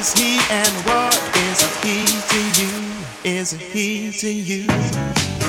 is he and what is he to you? Is he to you?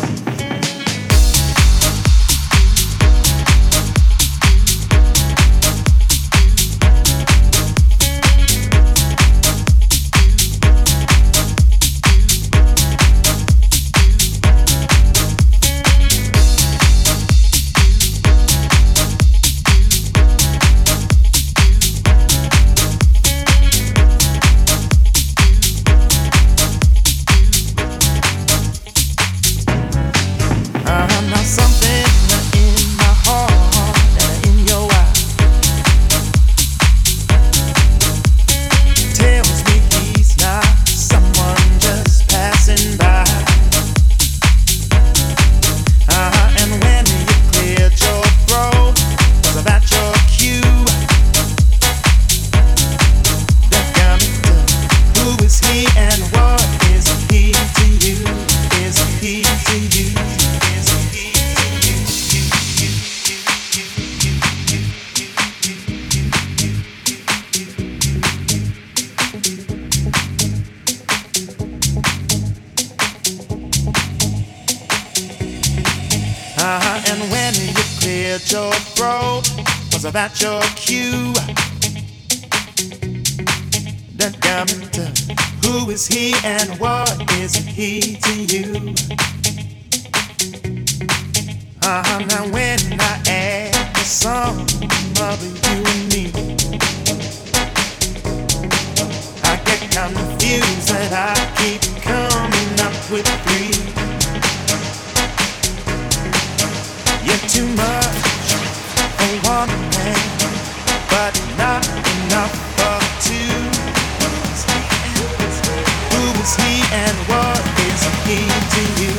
Is he and what is he to you?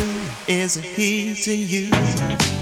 Is he to you?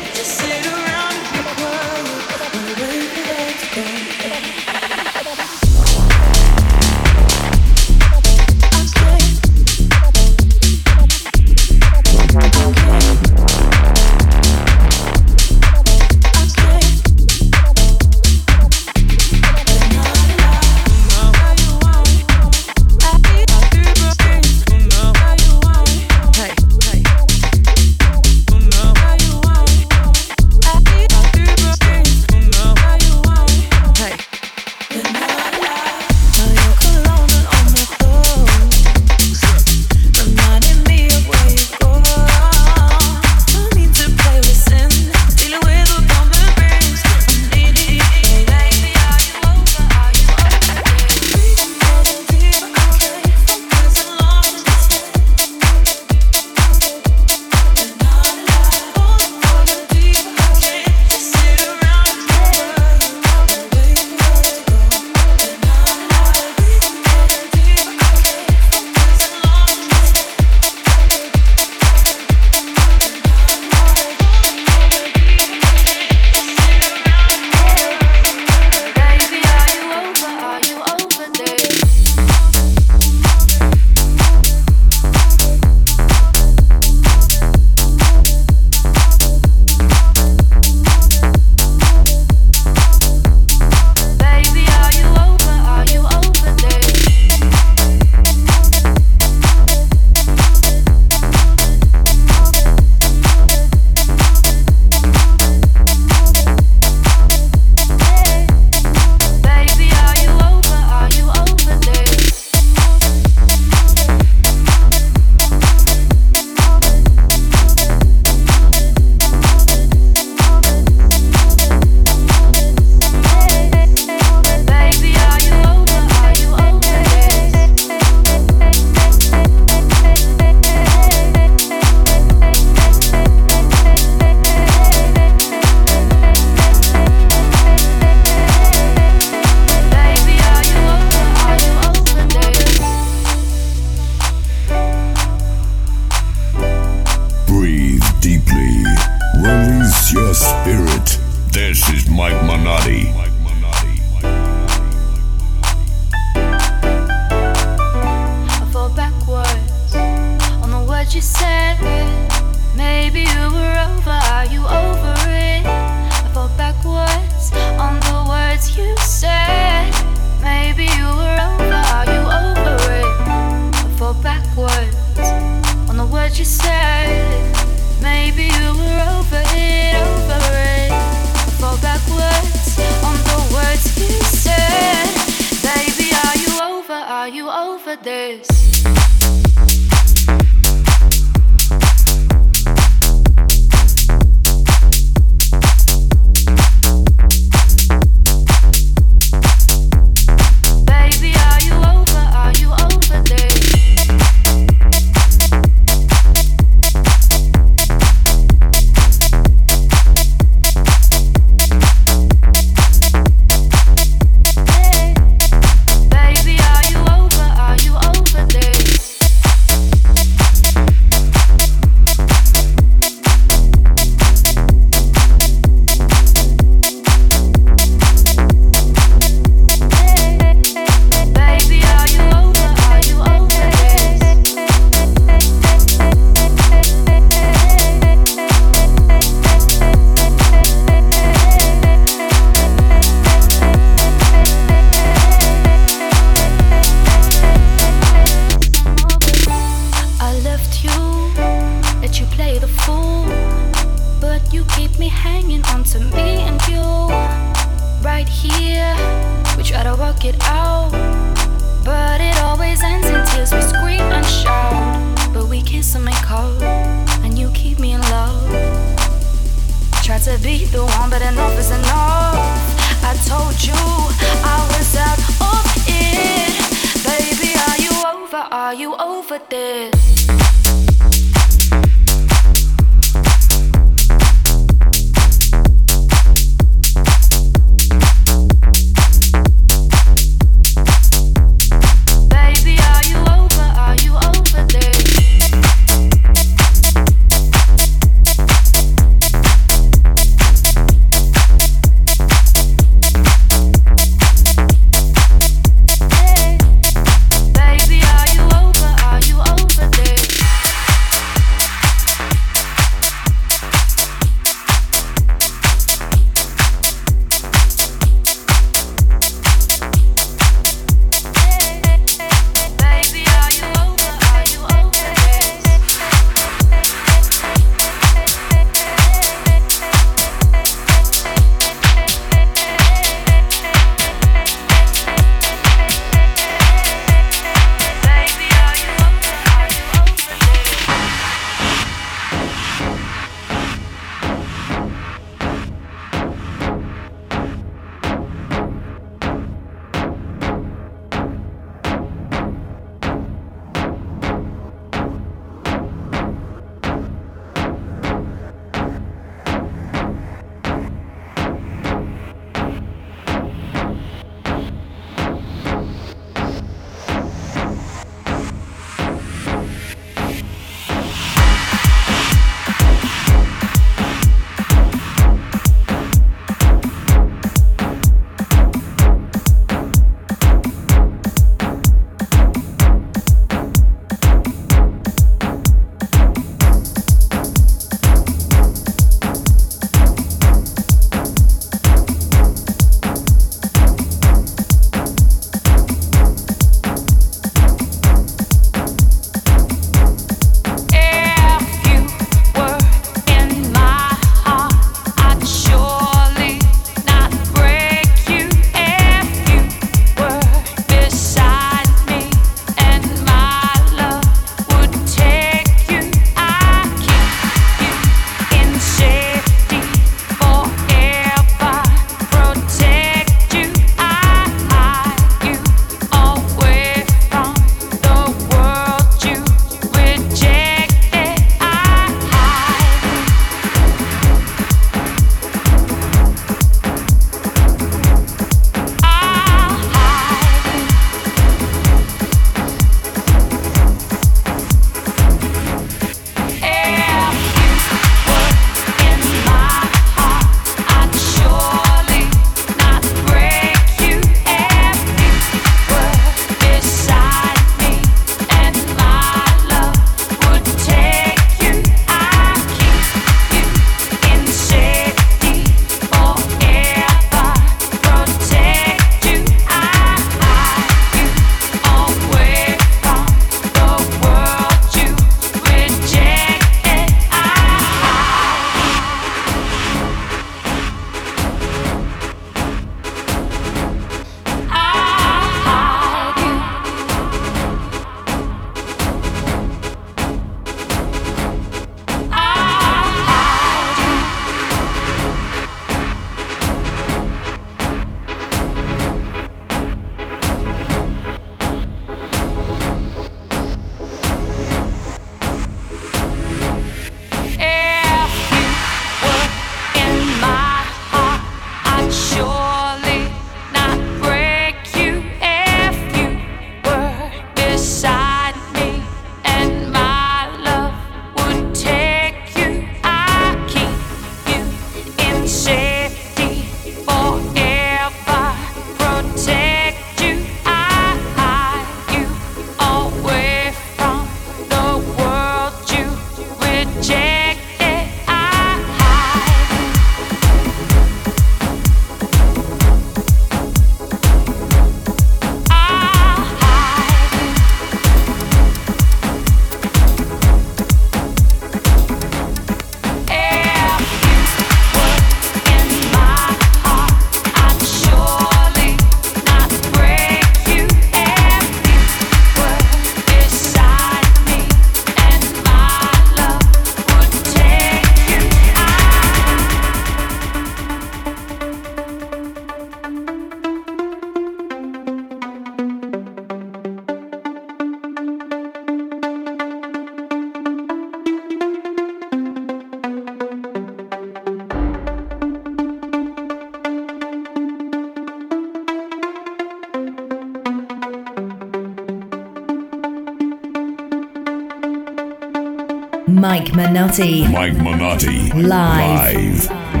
Minotti. Mike Minotti. Live. Live.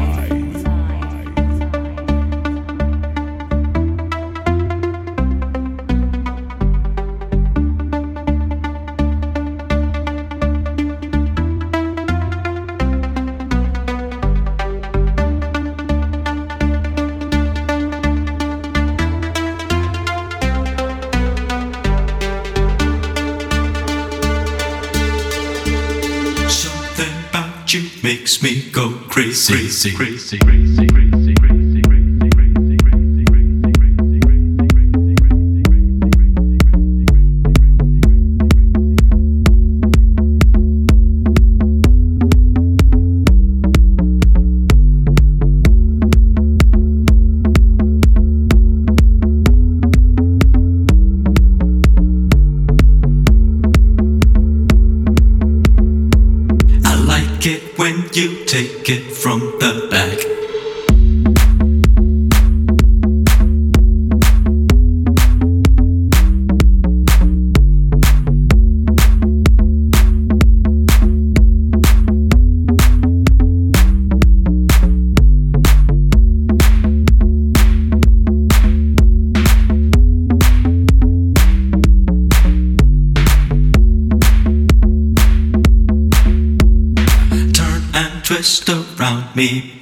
me go crazy, crazy, crazy, crazy. crazy. me.